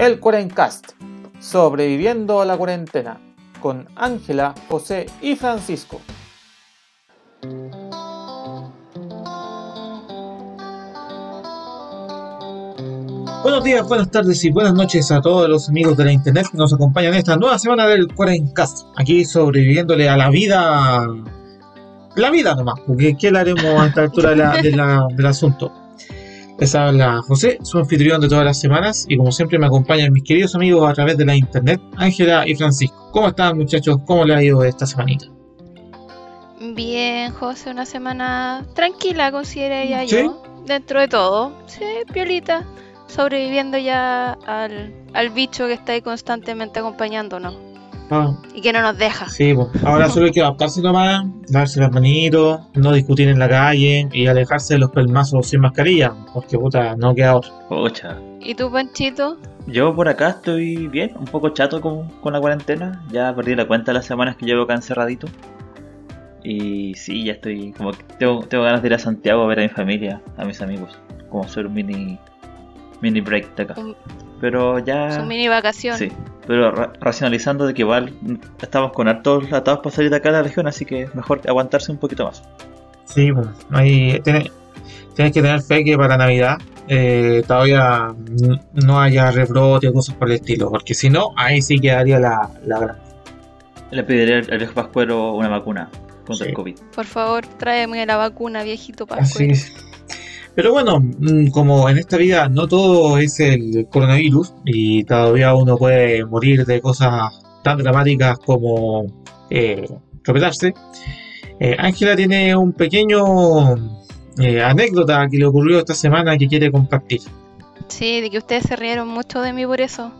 El Cuarencast, sobreviviendo a la cuarentena, con Ángela, José y Francisco. Buenos días, buenas tardes y buenas noches a todos los amigos de la internet que nos acompañan esta nueva semana del Cuarencast. Aquí sobreviviéndole a la vida. La vida nomás, porque ¿qué le haremos a esta altura del asunto? Les habla José, su anfitrión de todas las semanas, y como siempre me acompañan mis queridos amigos a través de la internet, Ángela y Francisco. ¿Cómo están muchachos? ¿Cómo les ha ido esta semanita? Bien, José, una semana tranquila, consideraría ¿Sí? yo. Dentro de todo. Sí, piolita. Sobreviviendo ya al, al bicho que está ahí constantemente acompañándonos. Ah, Y que no nos deja. sí, pues. ahora solo hay que adaptarse nomás, darse las manitos, no discutir en la calle y alejarse de los pelmazos sin mascarilla, porque puta, no queda otro. Pocha. ¿Y tú, Panchito? Yo por acá estoy bien, un poco chato con, con la cuarentena. Ya perdí la cuenta de las semanas que llevo acá encerradito. Y sí, ya estoy como que tengo, tengo ganas de ir a Santiago a ver a mi familia, a mis amigos. Como hacer un mini mini break de acá. Un- Pero ya Su mini vacación. Sí, pero ra- racionalizando de que igual estamos con hartos atados para salir de acá de la región, así que mejor aguantarse un poquito más. Sí, pues, ahí tiene- tienes que tener fe que para Navidad eh, todavía no haya rebrote o cosas por el estilo, porque si no, ahí sí quedaría la, la gran. Le pediré al viejo Pascuero una vacuna contra Sí. el COVID. Por favor, tráeme la vacuna, viejito Así Pascuero. es. Pero bueno, mm, como en esta vida no todo es el coronavirus y todavía uno puede morir de cosas tan dramáticas como eh, eh, Ángela tiene un pequeño eh, anécdota que le ocurrió esta semana que quiere compartir. Sí, de que ustedes se rieron mucho de mí por eso.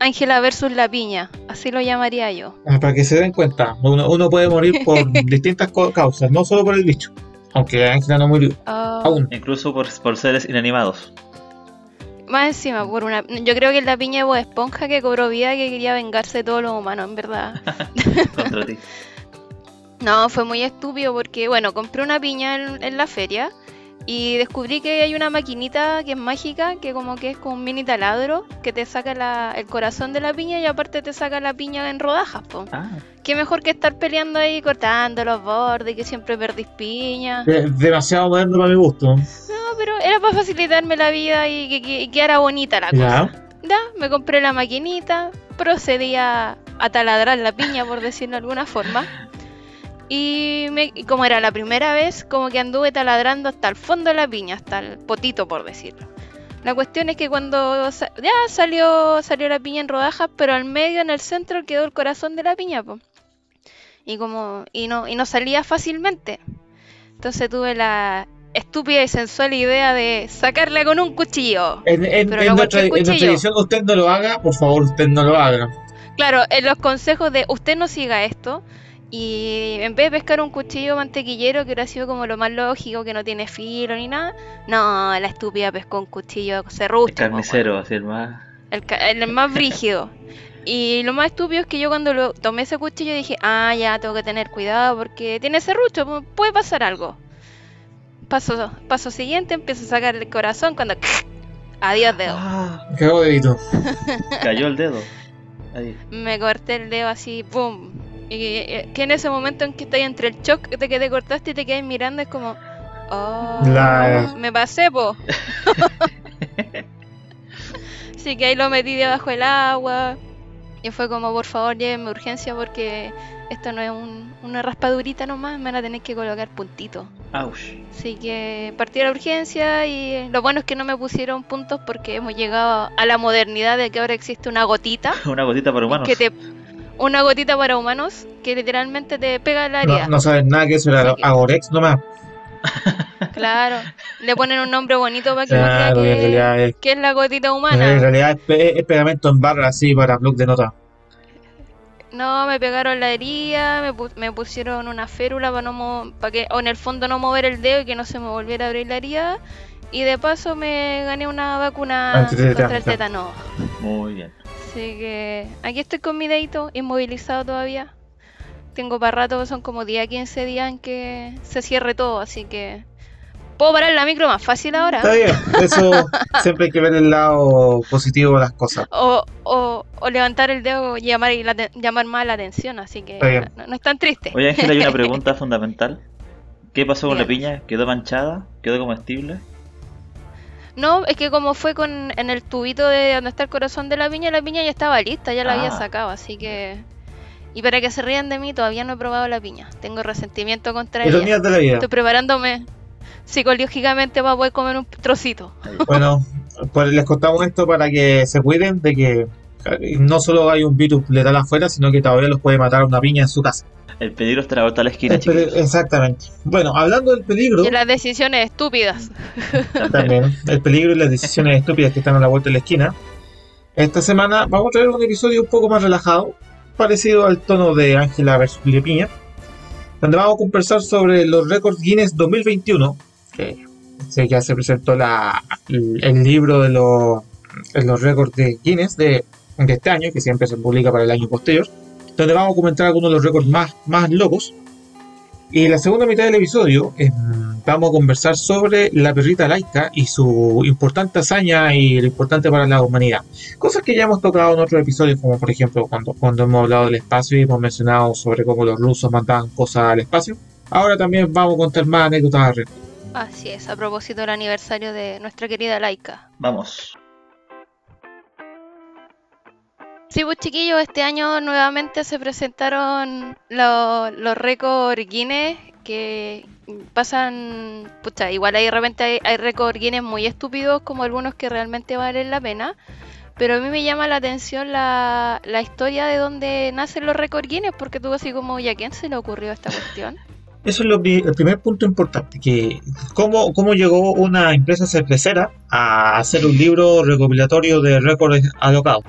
Ángela versus la piña, así lo llamaría yo. Ah, Para que se den cuenta, uno, uno puede morir por distintas causas, no solo por el bicho, aunque Ángela no murió Ah, aún. Incluso por, por seres inanimados. Más encima, por una. Yo creo que es la piña de Bob Esponja que cobró vida que quería vengarse de todos los humanos, en verdad. contra ti. No, fue muy estúpido porque, bueno, compré una piña en, en la feria y descubrí que hay una maquinita que es mágica, que como que es como un mini taladro, que te saca la- el corazón de la piña y aparte te saca la piña en rodajas, po. Ah, Qué mejor que estar peleando ahí cortando los bordes, que siempre perdís piña. De- demasiado moderno para mi gusto. No, pero era para facilitarme la vida y que, que- quedara bonita la cosa. Ya. Ya, me compré la maquinita, procedí a, a taladrar la piña, por decirlo de alguna forma. Y, me- y como era la primera vez, como que anduve taladrando hasta el fondo de la piña, hasta el potito, por decirlo. La cuestión es que cuando sa- ya salió, salió la piña en rodajas, pero al medio, en el centro, quedó el corazón de la piña, po. Y como, y no, y no salía fácilmente. Entonces tuve la estúpida y sensual idea de sacarla con un cuchillo. En, en- Pero en nuestra, cualquier en nuestra cuchillo. edición usted no lo haga, por favor, usted no lo haga. Claro, en los consejos de usted no siga esto. Y en vez de pescar un cuchillo mantequillero, que hubiera sido como lo más lógico, que no tiene filo ni nada, no, la estúpida pescó un cuchillo el serrucho. po, carnicero, así el más. el, ca- el más brígido. Y lo más estúpido es que yo cuando lo tomé ese cuchillo dije, ah, ya tengo que tener cuidado porque tiene serrucho, pu- puede pasar algo. Paso, paso siguiente, empiezo a sacar el corazón cuando... Adiós dedo. Ah, dedito. cayó el dedo. Ahí. me corté el dedo así, ¡pum! Y que, que en ese momento en que estás entre el shock de que te cortaste y te quedas mirando, es como, ¡oh! La- Me pasé, po. Así que ahí lo metí debajo del agua. Y fue como, por favor, llévenme urgencia porque esto no es un- una raspadurita nomás, me van a tener que colocar puntito. Auch. Así que partí a la urgencia y lo bueno es que no me pusieron puntos porque hemos llegado a la modernidad de que ahora existe una gotita Una gotita para humanos. que te una gotita para humanos que literalmente te pega la herida. No, no saben nada que eso era Agorex nomás. Claro, le ponen un nombre bonito para que Claro, crea en realidad que, es, que es la gotita en humana. realidad es, pe- es pegamento en barra así para blog de nota. No, me pegaron la herida, me, pu- me pusieron una férula para no mo- para que o en el fondo no mover el dedo y que no se me volviera a abrir la herida. Y de paso me gané una vacuna contra el tétano. Muy bien. Así que aquí estoy con mi dedito inmovilizado todavía. Tengo para rato, son como 10 a 15 días en que se cierre todo, así que Puedo parar la micro más fácil ahora. Está bien, eso siempre hay que ver el lado positivo de las cosas. O, o, o levantar el dedo y llamar, y la llamar más la atención, así que Está bien. no, no es tan triste. Oye, Ángel, hay una pregunta fundamental. ¿Qué pasó con la piña? ¿Quedó manchada? ¿Quedó comestible? No, es que como fue con en el tubito de donde está el corazón de la piña, la piña ya estaba lista, ya la había Ah. sacado, así que... Y para que se rían de mí, todavía no he probado la piña. Tengo resentimiento contra ella. Ironías de la vida. Estoy preparándome psicológicamente para poder comer un trocito. Bueno, pues les contamos esto para que se cuiden de que eh, no solo hay un virus letal afuera, sino que todavía los puede matar una piña en su casa. El peligro está a la vuelta de la esquina, chicos. Exactamente. Bueno, hablando del peligro, Y las decisiones estúpidas. también, el peligro y las decisiones estúpidas que están a la vuelta de la esquina, esta semana vamos a traer un episodio un poco más relajado, parecido al tono de Ángela vs. Piña, donde vamos a conversar sobre los récords Guinness 2021, que sé que ya se presentó la, el, libro de los, los récords de Guinness de, de este año, que siempre se publica para el año posterior, donde vamos a comentar algunos de los récords más, más locos. Y en la segunda mitad del episodio em, vamos a conversar sobre la perrita laica y su importante hazaña y lo importante para la humanidad. Cosas que ya hemos tocado en otros episodios, como por ejemplo cuando, cuando hemos hablado del espacio y hemos mencionado sobre cómo los rusos mandaban cosas al espacio. Ahora también vamos a contar más anécdotas al respecto. Así es, a propósito del aniversario de nuestra querida Laika. Vamos. Sí, pues chiquillos, este año nuevamente se presentaron lo- los récords Guinness que pasan, pucha, igual hay de repente hay, hay récords Guinness muy estúpidos como algunos que realmente valen la pena, pero a mí me llama la atención la, historia de dónde nacen los récords Guinness porque tú así como, ¿y a quién se le ocurrió esta cuestión? Eso es lo el primer punto importante, que cómo, cómo llegó una empresa cervecera a hacer un libro recopilatorio de récords alocados.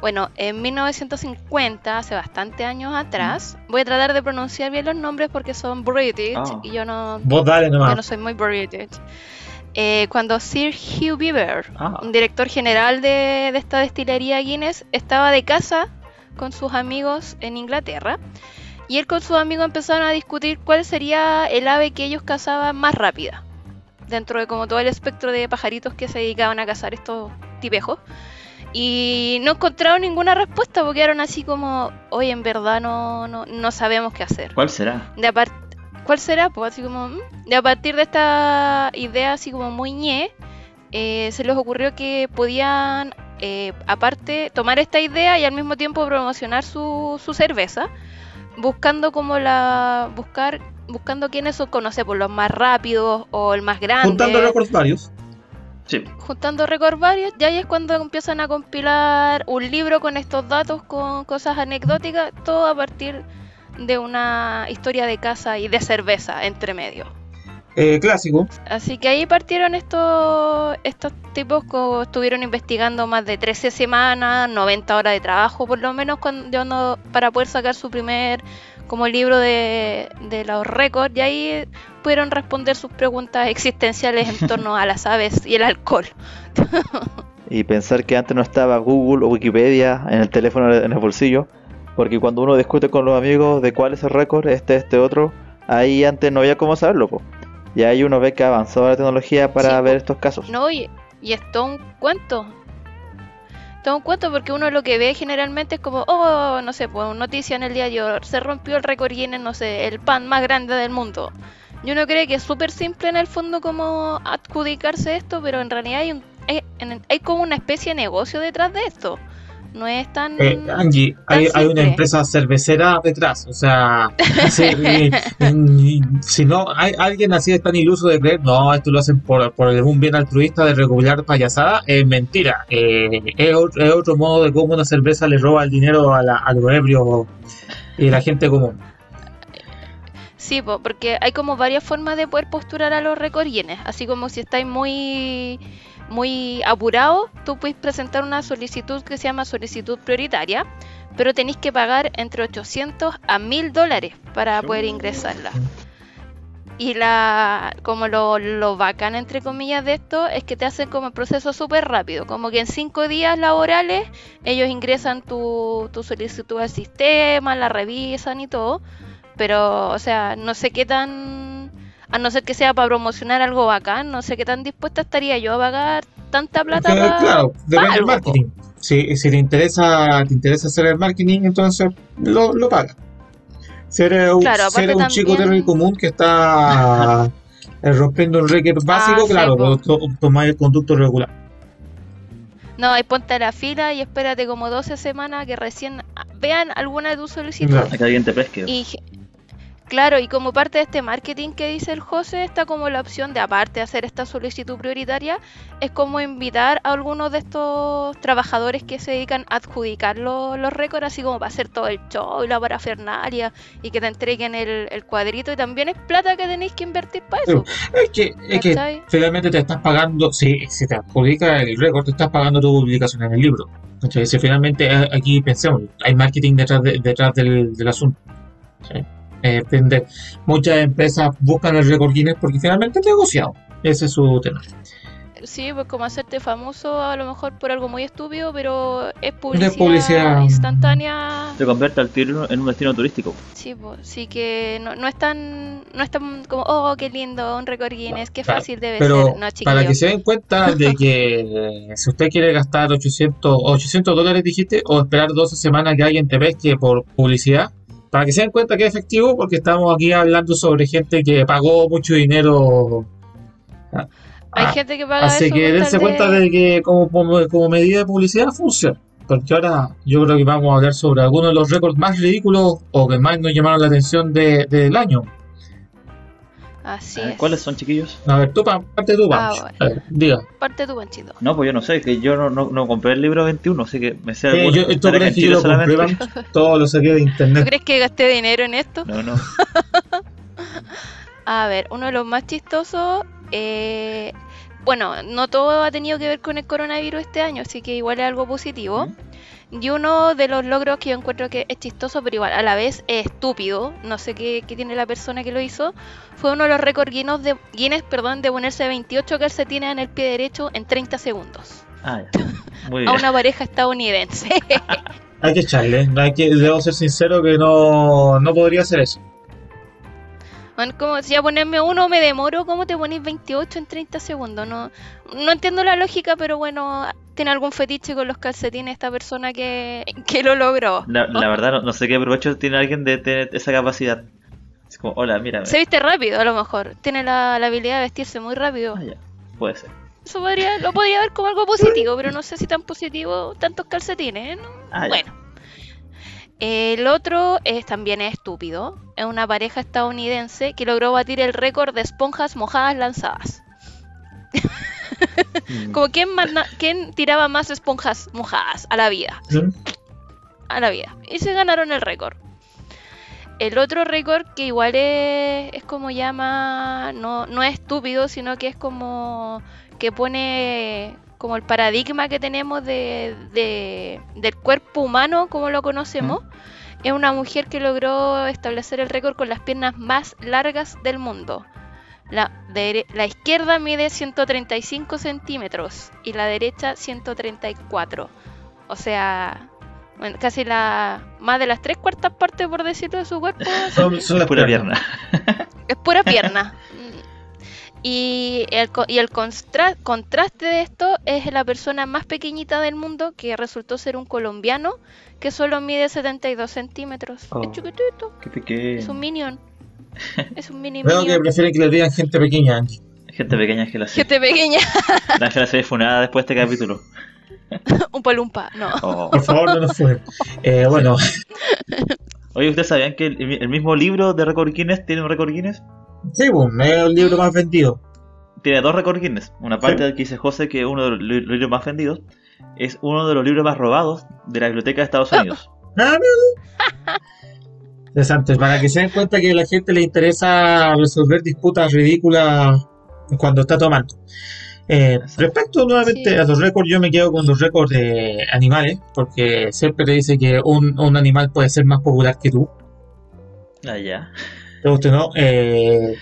Bueno, en 1950, hace bastante años atrás, voy a tratar de pronunciar bien los nombres porque son British Ah. y yo no, Vos dale Yo nomás. no soy muy British. Eh, cuando Sir Hugh Beaver, Ah. un director general de, de esta destilería Guinness, estaba de casa con sus amigos en Inglaterra. Y él con sus amigos empezaron a discutir cuál sería el ave que ellos cazaban más rápida. Dentro de como todo el espectro de pajaritos que se dedicaban a cazar estos tipejos. Y no encontraron ninguna respuesta porque eran así como, oye, en verdad no, no, no sabemos qué hacer ¿Cuál será? de apar- ¿Cuál será? Pues así como, mm, de a partir de esta idea así como muy ñe, eh, se les ocurrió que podían, eh, aparte, tomar esta idea y al mismo tiempo promocionar su, su cerveza, buscando como la, buscar, buscando quiénes son, no sé, por los más rápidos o el más grande, Juntando récords varios. Sí. juntando récords varios, y ahí es cuando empiezan a compilar un libro con estos datos, con cosas anecdóticas, todo a partir de una historia de casa y de cerveza entre medio. Eh, clásico. Así que ahí partieron estos, estos tipos que estuvieron investigando más de 13 semanas, 90 horas de trabajo por lo menos cuando, no- para poder sacar su primer como libro de, de los récords y ahí pudieron responder sus preguntas existenciales en torno a las aves y el alcohol. Y pensar que antes no estaba Google o Wikipedia en el teléfono en el bolsillo, porque cuando uno discute con los amigos de cuál es el récord, este, este, otro, ahí antes no había cómo saberlo, po. Y ahí uno ve que ha avanzado la tecnología para Sí, ver estos casos. No, y, y es todo un cuento. Todo un cuento porque uno lo que ve generalmente es como, oh, no sé, pues noticia en el diario, se rompió el récord Guinness, no sé, el pan más grande del mundo. Y uno cree que es súper simple en el fondo como adjudicarse esto, pero en realidad hay, un, hay, como una especie de negocio detrás de esto. No es tan... Eh, Angie, hay, tan hay una empresa cervecera detrás. O sea, y- y- si no, hay alguien así es tan iluso de creer, no, esto lo hacen por, por un bien altruista de recopilar payasada, es mentira. Eh, es, otro, es otro modo de cómo una cerveza le roba el dinero a, la, a los ebrios y la gente común. Sí, po, porque hay como varias formas de poder postular a los récords Guinness. Así como si estáis muy, muy apurados, tú puedes presentar una solicitud que se llama solicitud prioritaria, pero tenéis que pagar entre 800 a 1000 dólares para poder ingresarla. Y la como lo, lo bacán, entre comillas, de esto es que te hacen como el proceso súper rápido. Como que en cinco días laborales ellos ingresan tu, tu solicitud al sistema, la revisan y todo. Pero, o sea, no sé qué tan A no ser que sea para promocionar algo bacán, no sé qué tan dispuesta estaría yo a pagar tanta plata Claro, depende del marketing. Si, si te interesa, te interesa hacer el marketing, entonces lo, lo pagas. Si eres, un- Claro, si aparte eres un chico también- terrible común que está eh, rompiendo un record básico, Ah, sí, claro, pues, tomáis el conducto regular. No, y ponte a la fila y espérate como 12 semanas que recién vean alguna de tus solicitudes. Claro. Que alguien te pesque. Y claro, y como parte de este marketing que dice el José, está como la opción de, aparte de hacer esta solicitud prioritaria, es como invitar a algunos de estos trabajadores que se dedican a adjudicar lo- los récords, así como para hacer todo el show y la parafernalia, y que te entreguen el, el cuadrito, y también es plata que tenéis que invertir para eso. Es que, es que finalmente te estás pagando, si, si te adjudica el récord, te estás pagando tu publicación en el libro. ¿cachai? Si finalmente eh, aquí pensemos, hay marketing detrás, de- detrás del, del asunto. ¿sí? Eh, depende- muchas empresas buscan el récord Guinness porque finalmente es negociado. Ese es su tema. Sí, pues como hacerte famoso a lo mejor por algo muy estúpido, pero es publicidad, publicidad. instantánea. Se convierte al tiro en un destino turístico. Sí, pues, sí que no, no es tan, no es tan como, oh, qué lindo, un récord Guinness, qué Claro, fácil debe Pero ser. No, para que se den cuenta de que eh, si usted quiere gastar 800, 800 dólares, dijiste, o esperar 12 semanas que alguien te pesque por publicidad, para que se den cuenta que es efectivo, porque estamos aquí hablando sobre gente que pagó mucho dinero. Hay Ah, gente que paga Así eso que dense cuenta de que como, como, como medida de publicidad funciona. Porque ahora yo creo que vamos a hablar sobre algunos de los récords más ridículos o que más nos llamaron la atención de- del año. Así A ver, es. ¿Cuáles son, chiquillos? A ver, tú, parte tú. Ah, bueno. Ver, diga. Parte tu panchito. No, pues yo no sé, que yo no, no, no compré el libro 21, así que me sé Eh, yo, que ¿Tú crees en que yo lo compré, solamente. Todo lo saqué de ¿Tú internet. crees que gasté dinero en esto? No, no. A ver, uno de los más chistosos. eh, bueno, no todo ha tenido que ver con el coronavirus este año, así que igual es algo positivo. Y uno de los logros que yo encuentro que es chistoso, pero igual a la vez es estúpido, no sé qué, qué tiene la persona que lo hizo, fue uno de los récords Guinness de, Guinness, perdón, de ponerse 28 calcetines en el pie derecho en 30 segundos. Ah. Muy A una pareja estadounidense. Hay que echarle. Hay que, debo ser sincero que no, no podría hacer eso. Como si a ponerme uno me demoro, ¿cómo te pones 28 en 30 segundos? No, no entiendo la lógica, pero bueno, tiene algún fetiche con los calcetines esta persona que, que lo logró. La, la verdad, no, no sé qué provecho tiene alguien de tener esa capacidad. Es como, hola, mírame. Se viste rápido a lo mejor, tiene la, la habilidad de vestirse muy rápido. Ah, ya. Puede ser. Eso podría, lo podría ver como algo positivo, pero no sé si tan positivo tantos calcetines. ¿eh? No, Ah, ya. El otro es también es estúpido. Es una pareja estadounidense que logró batir el récord de esponjas mojadas lanzadas. Mm. Como quién, manda- quién tiraba más esponjas mojadas a la vida. ¿sí? A la vida. Y se ganaron el récord. El otro récord que igual es, es como llama, no, no es estúpido, sino que es como que pone como el paradigma que tenemos de, de- del cuerpo humano como lo conocemos. Es una mujer que logró establecer el récord con las piernas más largas del mundo. La, la izquierda mide 135 centímetros y la derecha 134. O sea, bueno, casi la más de las tres cuartas partes, por decirlo, de su cuerpo Son, son las Pura piernas. pierna. es pura pierna. Y el, co- y el contraste de esto es la persona más pequeñita del mundo, que resultó ser un colombiano, que solo mide 72 centímetros. Oh. Es chiquitito, Qué pequeño. es un minion. Es un mini Veo que prefieren que le digan gente pequeña. Gente pequeña Ángela sí. Gente pequeña, La Ángela se ve funada después de este capítulo. un palumpa, no. Oh. Por favor, no nos fue. Eh, bueno, Oye, ¿ustedes sabían que el, el mismo libro de Record Guinness tiene un Record Guinness? Sí, bueno, es el libro más vendido. Tiene dos Record Guinness. Una parte Sí. del que dice José que uno de los li- libros más vendidos es uno de los libros más robados de la biblioteca de Estados Unidos. Ah. Interesante, para que se den cuenta que a la gente le interesa resolver disputas ridículas cuando está tomando. Eh, respecto nuevamente Sí. a los récords, yo me quedo con los récords de animales, porque siempre te dice que un, un animal puede ser más popular que tú. Ah, ya. ¿Te o no? Eh,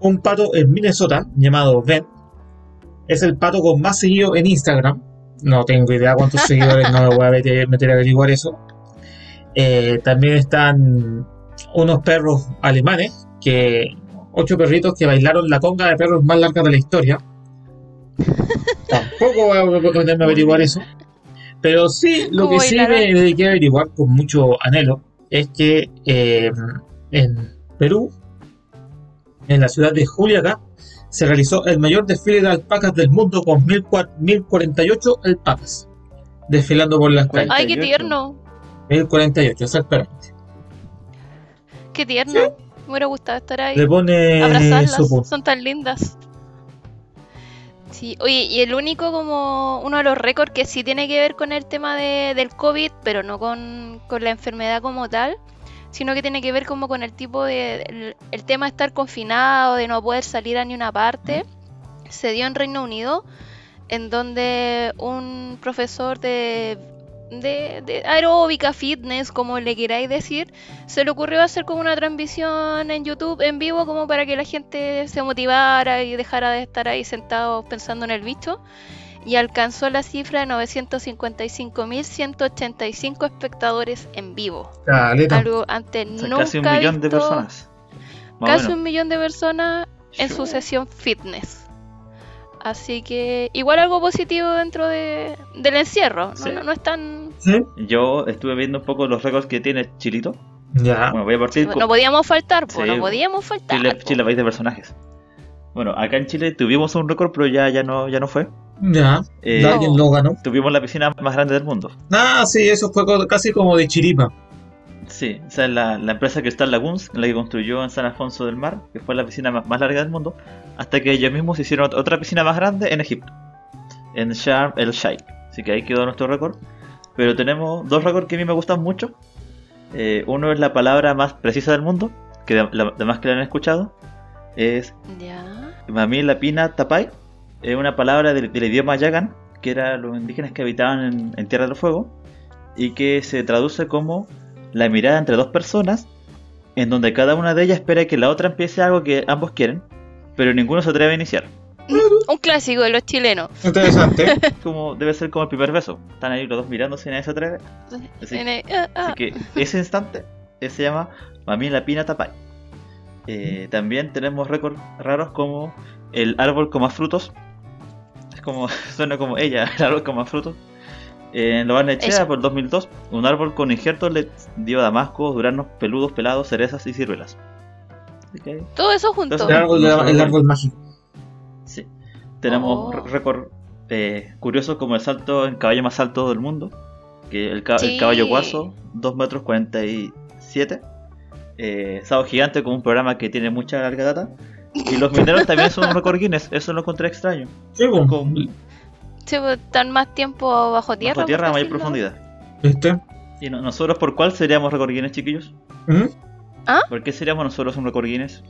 un pato en Minnesota llamado Ben es el pato con más seguido en Instagram. No tengo idea cuántos seguidores, no me voy a meter, meter a averiguar eso. Eh, también están unos perros alemanes que ocho perritos que bailaron la conga de perros más larga de la historia. Tampoco voy a ponerme a averiguar eso. Pero sí, lo ¿Cómo que sí me dediqué a averiguar con mucho anhelo es que eh, en Perú, en la ciudad de Juliaca, se realizó el mayor desfile de alpacas del mundo con 1004 1048 alpacas desfilando por las calles. Ay, qué 48. tierno. 1048, exactamente. Qué tierno. Me hubiera gustado estar ahí. Le pone abrazarlas, son tan lindas. Sí, oye, y el único como uno de los récords que sí tiene que ver con el tema de, del COVID, pero no con, con la enfermedad como tal, sino que tiene que ver como con el tipo de, el, el tema de estar confinado, de no poder salir a ni una parte, se dio en Reino Unido, en donde un profesor de, de, de aeróbica, fitness, como le queráis decir, se le ocurrió hacer como una transmisión en YouTube en vivo como para que la gente se motivara y dejara de estar ahí sentados pensando en el bicho. Y alcanzó la cifra de 955.185 espectadores en vivo. Caleta. Algo antes O sea, nunca casi un millón de visto- personas. Más Casi menos. un millón de personas en su sesión fitness. Así que igual algo positivo dentro de, del encierro. No, Sí. no, no es tan... ¿Sí? Yo estuve viendo un poco los récords que tiene Chilito. Ya. Bueno, voy a partir con No podíamos faltar, po, no podíamos faltar. Chile, po. Chile, país de personajes. Bueno, acá en Chile tuvimos un récord, pero ya, ya, no, ya no fue. Ya. Eh, lo ganó. Tuvimos la piscina más grande del mundo. Ah, sí, eso fue casi como de chiripa. Sí, o sea, la, la empresa Crystal Lagoons, la que construyó en San Alfonso del Mar, que fue la piscina más, más larga del mundo, hasta que ellos mismos hicieron ot- otra piscina más grande en Egipto, en Sharm el Sheikh. Así que ahí quedó nuestro récord. Pero tenemos dos récords que a mí me gustan mucho. Eh, uno es la palabra más precisa del mundo, que de- la- además que la han escuchado, es Ya. Mami Lapina Tapai, es una palabra del, del idioma Yagan, que eran los indígenas que habitaban en, en Tierra del Fuego, y que se traduce como la mirada entre dos personas, en donde cada una de ellas espera que la otra empiece algo que ambos quieren, pero ninguno se atreve a iniciar. Un clásico de los chilenos. Interesante. Como debe ser como el primer beso. Están ahí los dos mirándose y nadie se atreve. Así, ah, ah. así que ese instante se llama Mami Lapina Tapai. Eh, también tenemos récords raros como el árbol con más frutos. Es como, suena como ella, el árbol con más frutos. Eh, en Lobarnechea, Eso. por el 2002, un árbol con injertos le dio damascos, duranos peludos, pelados, cerezas y ciruelas. Todo eso junto. Entonces, El árbol, el árbol mágico. sí. Tenemos Oh. récord eh, curiosos como el salto en caballo más alto del mundo. Que el, ca- el caballo guaso, 2 metros 47. Eh, Sábado Gigante con un programa que tiene mucha larga data. Y los mineros también son un récord Guinness, eso lo encontré extraño. Sí, pues, Con Sí, pues, están más tiempo bajo tierra. bajo tierra a mayor profundidad. ¿Viste? ¿Y no- nosotros por cuál seríamos récord Guinness, chiquillos? ¿Mm? ¿Por qué seríamos nosotros un récord Guinness?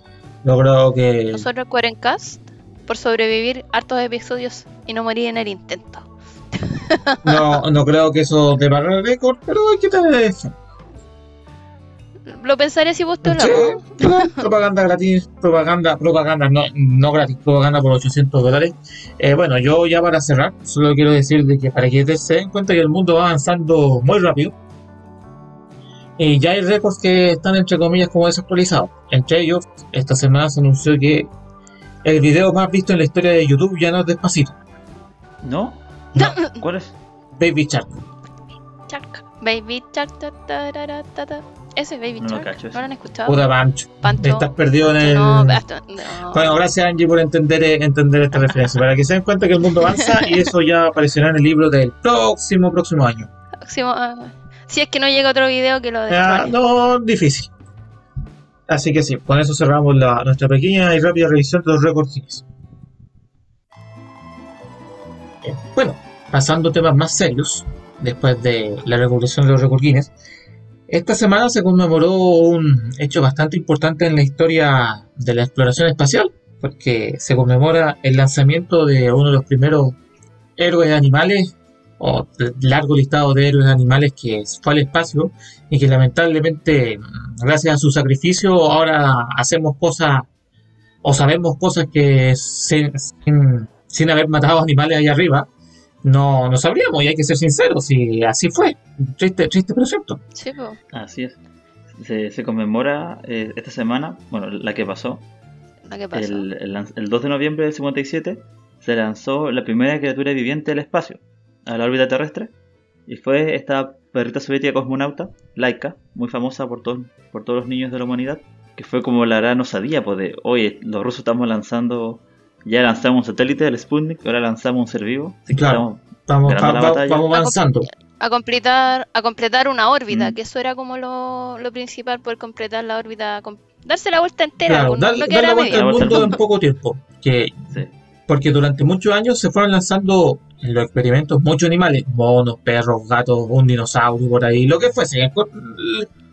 Yo creo que. Nosotros Cuarencast por sobrevivir hartos episodios y no morir en el intento. No, no creo que eso te pague el récord, pero hay que tener eso. Lo pensaré si vos te Sí, claro, propaganda gratis, propaganda, propaganda, no, no gratis, propaganda por 800 dólares. Eh, bueno, yo ya para cerrar, solo quiero decir de que para que se den cuenta que el mundo va avanzando muy rápido, y ya hay récords que están entre comillas como desactualizados. Entre ellos, esta semana se anunció que el video más visto en la historia de YouTube ya no es despacito, ¿No? No. ¿Cuál es? Baby Shark. Shark. Baby Shark. ta, ta, ta, Ese Baby No lo Shark. cacho ese. ¿No lo han escuchado? Puta Pancho. Pancho. Estás perdido en el. No, hasta- no. Bueno, gracias Angie por entender, eh, entender esta referencia. Para que se den cuenta que el mundo avanza y eso ya aparecerá en el libro del próximo, próximo año. Próximo, ah, si es que no llega otro video que lo de no, difícil. Así que sí, con eso cerramos la- nuestra pequeña y rápida revisión de los récords Guinness. Bueno, pasando a temas más serios, después de la revolución de los récords Guinness, esta semana se conmemoró un hecho bastante importante en la historia de la exploración espacial, porque se conmemora el lanzamiento de uno de los primeros héroes animales, o de largo listado de héroes animales que fue al espacio y que lamentablemente, gracias a su sacrificio, ahora hacemos cosas o sabemos cosas que sin, sin, haber matado animales ahí arriba, no, no sabríamos y hay que ser sinceros y así fue. Triste, triste pero cierto. Sí, po. Así es. Se, se conmemora eh, esta semana, bueno, la que pasó, ¿No qué pasó? el, el lan- el 2 de noviembre del 57 se lanzó la primera criatura viviente del espacio, a la órbita terrestre, y fue esta perrita soviética cosmonauta, Laika, muy famosa por, todos por todos los niños de la humanidad, que fue como la gran osadía, pues de, oye, los rusos estamos lanzando, ya lanzamos un satélite, el Sputnik, ahora lanzamos un ser vivo, así que Claro. estamos- Vamos, va- va- avanzando. A completar, a completar una órbita, Mm. que eso era como lo, lo principal, poder completar la órbita, com- darse la vuelta entera, Claro, pues, dar, no dar quedara la vuelta al La vuelta al mundo en poco tiempo. Que, sí. porque durante muchos años se fueron lanzando en los experimentos muchos animales, monos, perros, gatos, un dinosaurio por ahí, lo que fuese.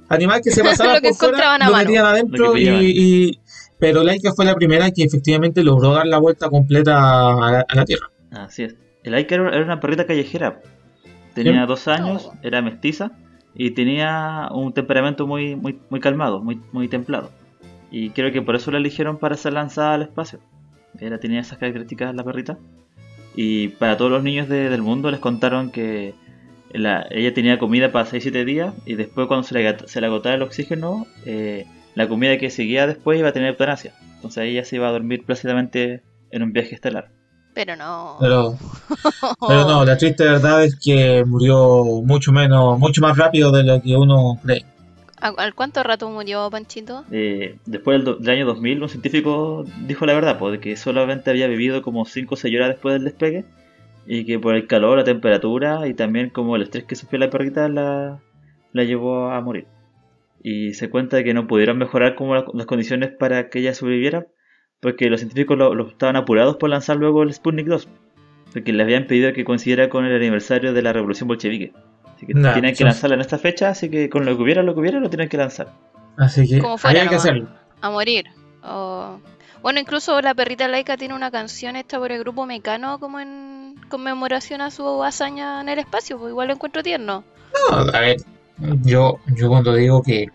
Animal que se pasaba Lo que por fuera, encontraban a lo mano. metían adentro Lo que y- Pero Laika fue la primera que efectivamente logró dar la vuelta completa a la, a la Tierra. Así es. El Aika era era una perrita callejera. Tenía Sí. dos años, era mestiza y tenía un temperamento muy, muy, muy calmado, muy, muy templado. Y creo que por eso la eligieron para ser lanzada al espacio. Era, tenía esas características la perrita. Y para todos los niños de- del mundo les contaron que la- ella tenía comida para 6-7 días y después cuando se le, se le agotaba el oxígeno, eh, la comida que seguía después iba a tener eutanasia. Entonces ella se iba a dormir plácidamente en un viaje estelar. Pero no. Pero, pero no, la triste verdad es que murió mucho menos, mucho más rápido de lo que uno cree. ¿A- ¿Al cuánto rato murió Panchito? Eh, después del, del año 2000, un científico dijo la verdad, pues, de que solamente había vivido como 5 o 6 horas después del despegue y que por el calor, la temperatura y también como el estrés que sufrió la perrita la, la llevó a morir. Y se cuenta de que no pudieron mejorar como la- las condiciones para que ella sobreviviera porque los científicos lo, lo estaban apurados por lanzar luego el Sputnik 2 porque le habían pedido que coincidiera con el aniversario de la revolución bolchevique. Así que Nah, tenían que son- lanzarla en esta fecha, así que con lo que hubiera, lo que hubiera, lo tenían que lanzar. Así que Como fuera había que hacerlo. A morir. O- Bueno, incluso la perrita laica tiene una canción hecha por el grupo Mecano como en conmemoración a su hazaña en el espacio, pues igual lo encuentro tierno. No, a ver, yo, yo cuando digo que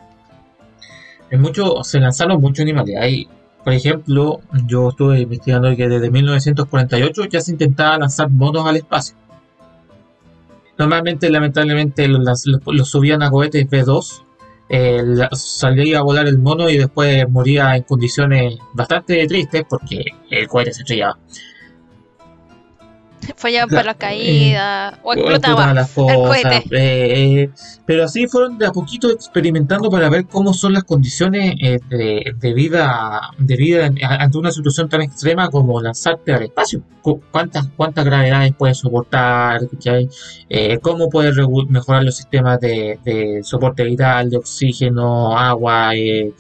en mucho, se lanzaron muchos animales. Hay, por ejemplo, yo estuve investigando que desde 1948 ya se intentaba lanzar monos al espacio. Normalmente, lamentablemente, los, subían a cohetes B2, eh, salía a volar el mono y después moría en condiciones bastante tristes porque el cohete se estrellaba. Fallaban Claro, para las caídas o O explotaba. explotaban las cosas, eh, eh, pero así fueron de a poquito experimentando para ver cómo son las condiciones eh, de, de vida, de vida ante una situación tan extrema como lanzarte al espacio. Cu- ¿Cuántas, cuántas gravedades puedes soportar? Eh, ¿Cómo puedes mejorar los sistemas de, de soporte vital, de oxígeno, agua? eh?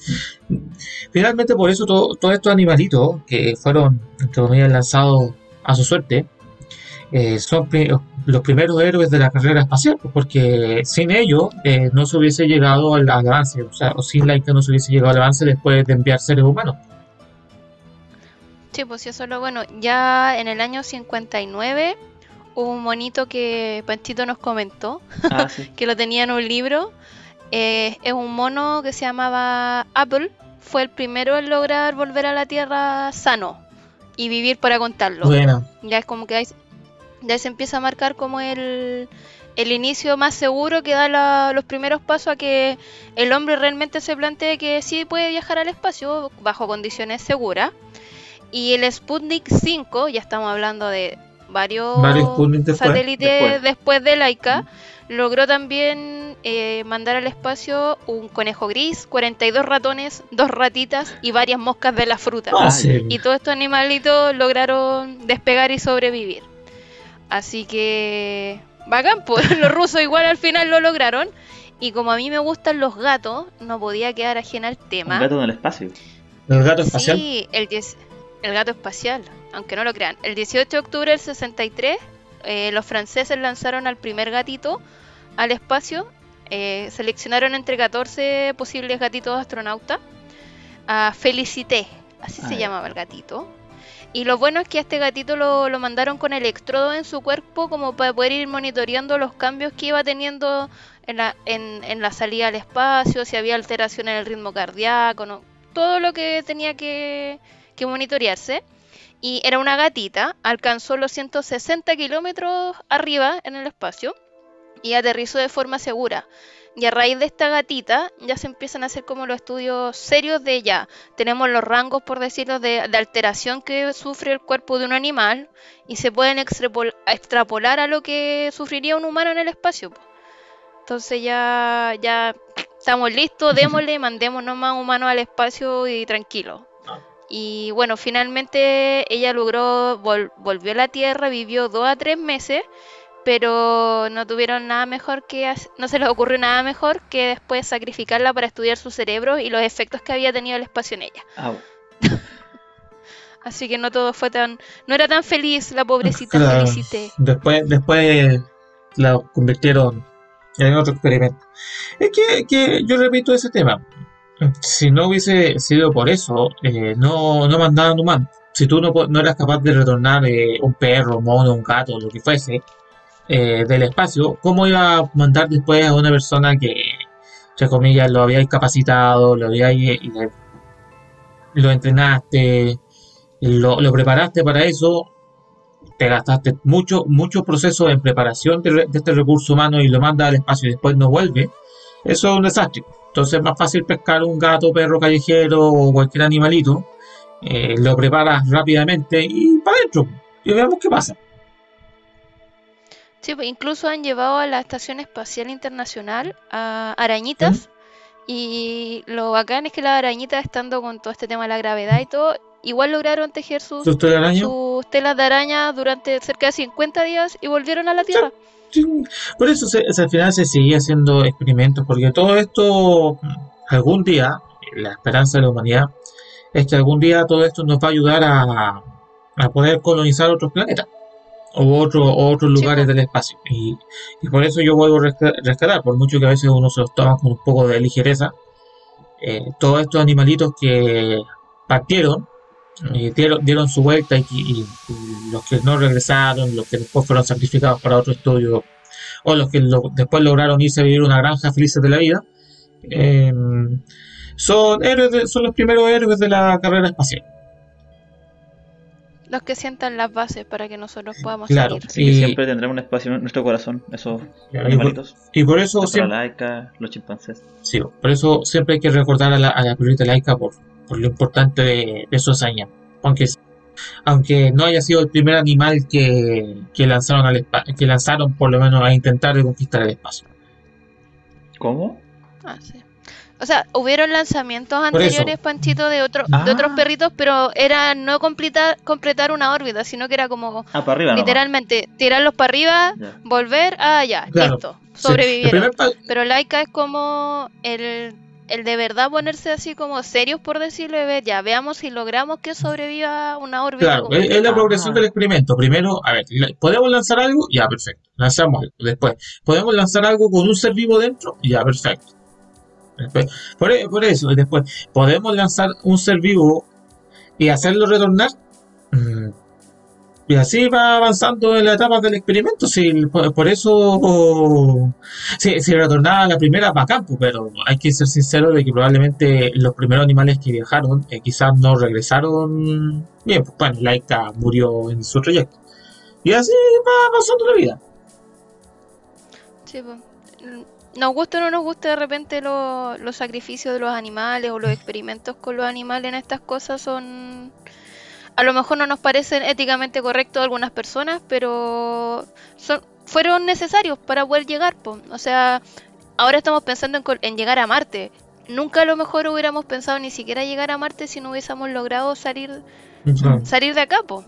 Finalmente, por eso todo- todos estos animalitos que fueron, entre comillas, lanzados a su suerte, eh, son pri- los primeros héroes de la carrera espacial, pues, porque sin ellos eh, no se hubiese llegado al, al avance, o sea, o sin Laika no se hubiese llegado al avance después de enviar seres humanos. Sí, pues sí, eso es lo bueno. Ya en el año 59 hubo un monito que Panchito nos comentó, Ah, sí. que lo tenía en un libro. Eh, es un mono que se llamaba Apple. Fue el primero en lograr volver a la Tierra sano y vivir para contarlo. Bueno, Ya es como que ahí, ya se empieza a marcar como el, el inicio más seguro que da la- los primeros pasos a que el hombre realmente se plantee que sí puede viajar al espacio bajo condiciones seguras. Y el Sputnik 5, ya estamos hablando de varios, después. satélites Después. después, de Laika, logró también eh, mandar al espacio un conejo gris, 42 ratones, dos ratitas y varias moscas de la fruta. Ah, sí, Y todos estos animalitos lograron despegar y sobrevivir. Así que. Bacán, pues los rusos igual al final lo lograron. Y como a mí me gustan los gatos, no podía quedar ajena al Un tema. gato en el espacio. el gato espacial. Sí, el, diez- el gato espacial, aunque no lo crean. El 18 de octubre del 63, eh, los franceses lanzaron al primer gatito al espacio. Eh, seleccionaron entre 14 posibles gatitos astronautas a Felicité, así Ah, se ya. llamaba el gatito. Y lo bueno es que a este gatito lo, lo mandaron con electrodos en su cuerpo como para poder ir monitoreando los cambios que iba teniendo en la, en, en la salida al espacio, si había alteración en el ritmo cardíaco, ¿no? todo lo que tenía que, que monitorearse. Y era una gatita, alcanzó los 160 kilómetros arriba en el espacio. y aterrizó de forma segura. Y a raíz de esta gatita ya se empiezan a hacer como los estudios serios de ya. Tenemos los rangos, por decirlo, de, de alteración que sufre el cuerpo de un animal y se pueden extrapol- extrapolar a lo que sufriría un humano en el espacio. Entonces ya, ya estamos listos, démosle, mandemos nomás humanos al espacio y tranquilo. Y bueno, finalmente ella logró, vol- volvió a la Tierra, vivió dos a tres meses, pero no tuvieron nada mejor que, no se les ocurrió nada mejor que después sacrificarla para estudiar su cerebro y los efectos que había tenido el espacio en ella. Au. Así que no todo fue tan, no era tan feliz la pobrecita Claro. Felicité. Después, después la convirtieron en otro experimento. Es que, que yo repito ese tema. Si no hubiese sido por eso, eh, no, no mandaban humanos. Si tú no, no eras capaz de retornar eh, un perro, un mono, un gato, lo que fuese, eh, del espacio, ¿cómo iba a mandar después a una persona que, entre comillas, lo habíais capacitado, lo habíais, le- lo entrenaste, lo, preparaste para eso, te gastaste mucho, mucho proceso en preparación de, re- de este recurso humano y lo mandas al espacio y después no vuelve, eso es un desastre. Entonces es más fácil pescar un gato, perro callejero o cualquier animalito, eh, lo preparas rápidamente y para adentro. Y veamos qué pasa. Sí, pues incluso han llevado a la Estación Espacial Internacional a arañitas. Y lo bacán es que las arañitas, estando con todo este tema de la gravedad y todo, igual lograron tejer sus, ¿Sus telas de araña durante cerca de 50 días y volvieron a la Tierra. Sí, Por eso se- al final se sigue haciendo experimentos, porque todo esto, algún día, la esperanza de la humanidad es que algún día todo esto nos va a ayudar a, a poder colonizar otros planetas o otro- otros Sí, lugares po. del espacio. Y, y por eso yo vuelvo a resca- rescatar, por mucho que a veces uno se los toma con un poco de ligereza, eh, todos estos animalitos que partieron, eh, dieron, dieron su vuelta y, y- y los que no regresaron, los que después fueron sacrificados para otro estudio, o los que lo- después lograron irse a vivir una granja felices de la vida, eh, son, héroes de- son los primeros héroes de la carrera espacial. Los que sientan las bases para que nosotros podamos Claro. salir. Y- siempre tendremos un espacio en nuestro corazón, esos Y por, animalitos. y por eso La siempre, laica, los chimpancés. sí, por eso siempre hay que recordar a la, a la perrita laica por, por lo importante de, de su hazaña. Aunque, aunque no haya sido el primer animal que, que lanzaron al espa- que lanzaron por lo menos a intentar de conquistar el espacio. ¿Cómo? Ah, sí. O sea, hubieron lanzamientos anteriores, Panchito, de, otro, Ah. de otros perritos, pero era no completar, completar una órbita, sino que era como Ah, para arriba, nomás. literalmente tirarlos para arriba, volver, ah, ya, Claro. listo, sobrevivieron. Pero Laika es como el, el de verdad ponerse así como serios, por decirlo, de ver, ya, veamos si logramos que sobreviva una órbita. Claro, es, completa. es la Ah. progresión del experimento. Primero, a ver, ¿podemos lanzar algo? Ya, perfecto. Lanzamos algo. Después, ¿podemos lanzar algo con un ser vivo dentro? Ya, perfecto. Por, e- por eso, después, ¿podemos lanzar un ser vivo y hacerlo retornar? Mm, Y así va avanzando en la etapa del experimento. Si, por, eso, si, retornaba a la primera, a campo, pero hay que ser sincero de que probablemente los primeros animales que viajaron eh, quizás no regresaron bien. Pues bueno, Laika murió en su trayecto. Y así va avanzando la vida. Sí, pues. Nos gusta o no nos gusta de repente lo- los sacrificios de los animales o los experimentos con los animales en estas cosas son... A lo mejor no nos parecen éticamente correctos a algunas personas, pero son, fueron necesarios para poder llegar. po. O sea, ahora estamos pensando en, llegar a Marte. Nunca a lo mejor hubiéramos pensado ni siquiera llegar a Marte si no hubiésemos logrado salir, salir de acá. Po.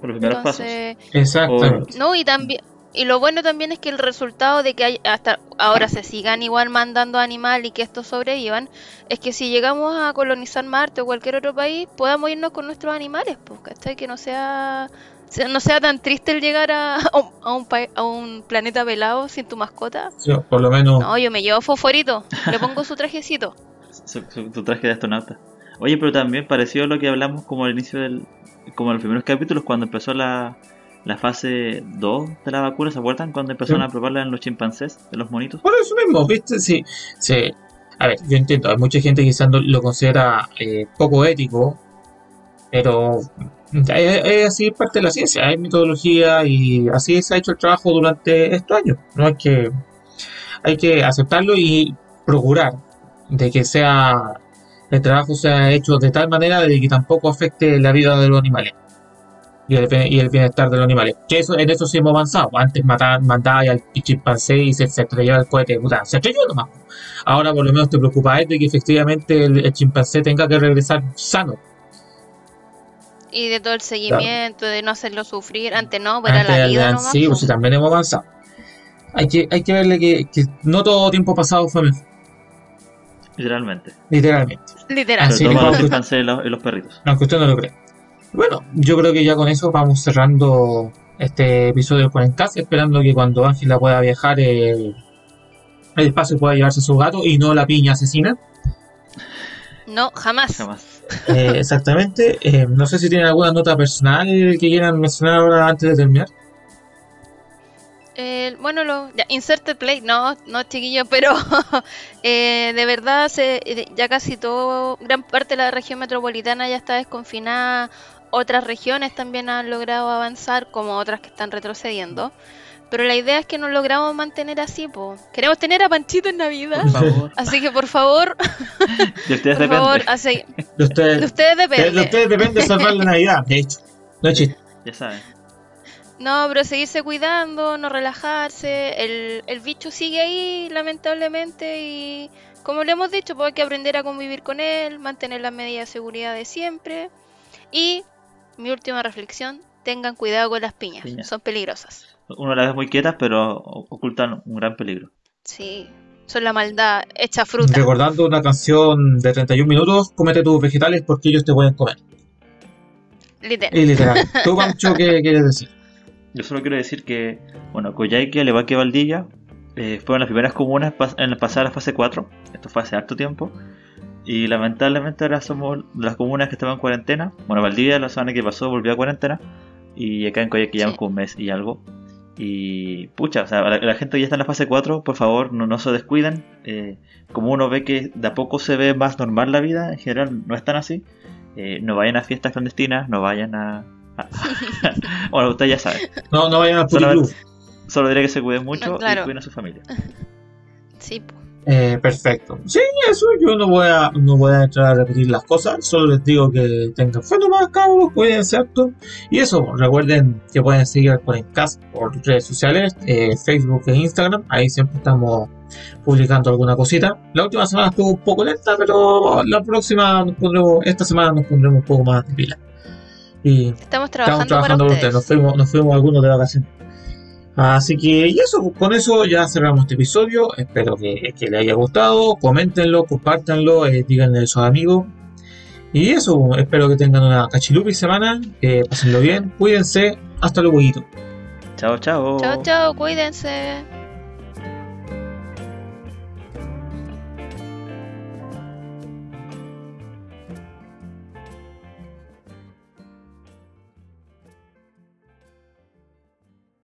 Por los primeros pasos. Entonces, Exactamente. no, y también y lo bueno también es que el resultado de que hay- hasta ahora se sigan igual mandando animal y que estos sobrevivan, es que si llegamos a colonizar Marte o cualquier otro país, podamos irnos con nuestros animales, pues, ¿cachai? Que no sea, sea- no sea tan triste el llegar a, a un, a un pa- a un planeta pelado sin tu mascota. Sí, por lo menos. No, yo me llevo fosforito, le pongo su trajecito. Su, su- traje de astronauta. Oye, pero también pareció lo que hablamos como al inicio del. como en los primeros capítulos, cuando empezó la, la fase 2 de la vacuna, ¿se acuerdan? Cuando empezaron Sí. a probarla en los chimpancés, en los monitos. Por eso mismo, ¿viste? Sí, sí. A ver, yo entiendo, hay mucha gente quizás no- lo considera eh, poco ético, pero Ya, Es, es así parte de la ciencia, hay metodología y así se ha hecho el trabajo durante estos años. No hay que, hay que aceptarlo y procurar de que sea el trabajo sea hecho de tal manera de que tampoco afecte la vida de los animales y el, be- y el bienestar de los animales. Que eso, en eso sí hemos avanzado. Antes mataban, mandaba al chimpancé y se, se estrellaba el cohete, puta, se estrelló nomás. Ahora por lo menos te preocupas de que efectivamente el, el chimpancé tenga que regresar sano. Y de todo el seguimiento, de no hacerlo sufrir. Antes no, pues era Antes la vida nomás. sí, pues sí, también hemos avanzado. Hay que, hay que verle que, que no todo tiempo pasado fue mejor, Literalmente. literalmente. Literal. Así que los vamos- chimpancés y los, perritos. Aunque usted no lo cree. Bueno, yo creo que ya con eso vamos cerrando este episodio del Cuarencast, esperando que cuando Ángela pueda viajar el, el espacio pueda llevarse a su gato y no la piña asesina. No, jamás. Jamás. Eh, exactamente. Eh, no sé si tienen alguna nota personal que quieran mencionar ahora antes de terminar. Eh, bueno, lo, ya, inserted play, no, no chiquillos, pero eh, de verdad se, ya casi todo, gran parte de la región metropolitana ya está desconfinada, otras regiones también han logrado avanzar, como otras que están retrocediendo, pero la idea es que nos logramos mantener así, po. queremos tener a Panchito en Navidad, Por favor. así que por favor, De ustedes por favor, depende. así, De ustedes, de ustedes de, depende. de ustedes depende salvar la Navidad, de hecho. No es chiste. Ya saben. No, pero seguirse cuidando, no relajarse. El, el bicho sigue ahí, lamentablemente, y como le hemos dicho, pues hay que aprender a convivir con él, mantener las medidas de seguridad de siempre. Y mi última reflexión, tengan cuidado con las piñas, Piñas. son peligrosas. Uno las ve muy quietas, pero ocultan un gran peligro. Sí, son la maldad hecha fruta. Recordando una canción de 31 minutos, comete tus vegetales porque ellos te pueden comer. Literal. Y literal. ¿Tú, Pancho, qué quieres decir? Yo solo quiero decir que, bueno, Coyhaique, al igual que Valdivia, eh, fueron las primeras comunas en pasar a la fase 4. Esto fue hace harto tiempo. Y lamentablemente ahora somos las comunas que estaban en cuarentena. Bueno, Valdivia la semana que pasó volvió a cuarentena. Y acá en Coyhaique llevamos Sí. un mes y algo. Y pucha, o sea, la, la gente ya está en la fase 4, por favor, no, no se descuiden. Eh, como uno ve que de a poco se ve más normal la vida, en general no es tan así. Eh, no vayan a fiestas clandestinas, no vayan a... a- bueno, ustedes ya saben. No, no vayan Solamente- puticlub. Solo diré que se cuiden mucho No, claro. y cuiden a su familia. Sí, po. Eh, perfecto. Sí, eso yo no voy a no voy a entrar a repetir las cosas. Solo les digo que tengan fe nomás, cabros, cuídense harto. Y eso, recuerden que pueden seguir al Cuarencast por redes sociales, eh, Facebook e Instagram. Ahí siempre estamos publicando alguna cosita. La última semana estuvo un poco lenta, pero la próxima nos pondremos, esta semana nos pondremos un poco más de pila. Y estamos estamos trabajando, trabajando para con ustedes. ustedes. Nos fuimos, nos fuimos algunos de vacaciones. Así que, y eso, con eso ya cerramos este episodio. Espero que, que les haya gustado. Coméntenlo, compártanlo, eh, díganle a sus amigos. Y eso, espero que tengan una cachilupi semana. Que pasenlo bien, cuídense. Hasta luego. Chao, chao. Chao, chao, cuídense.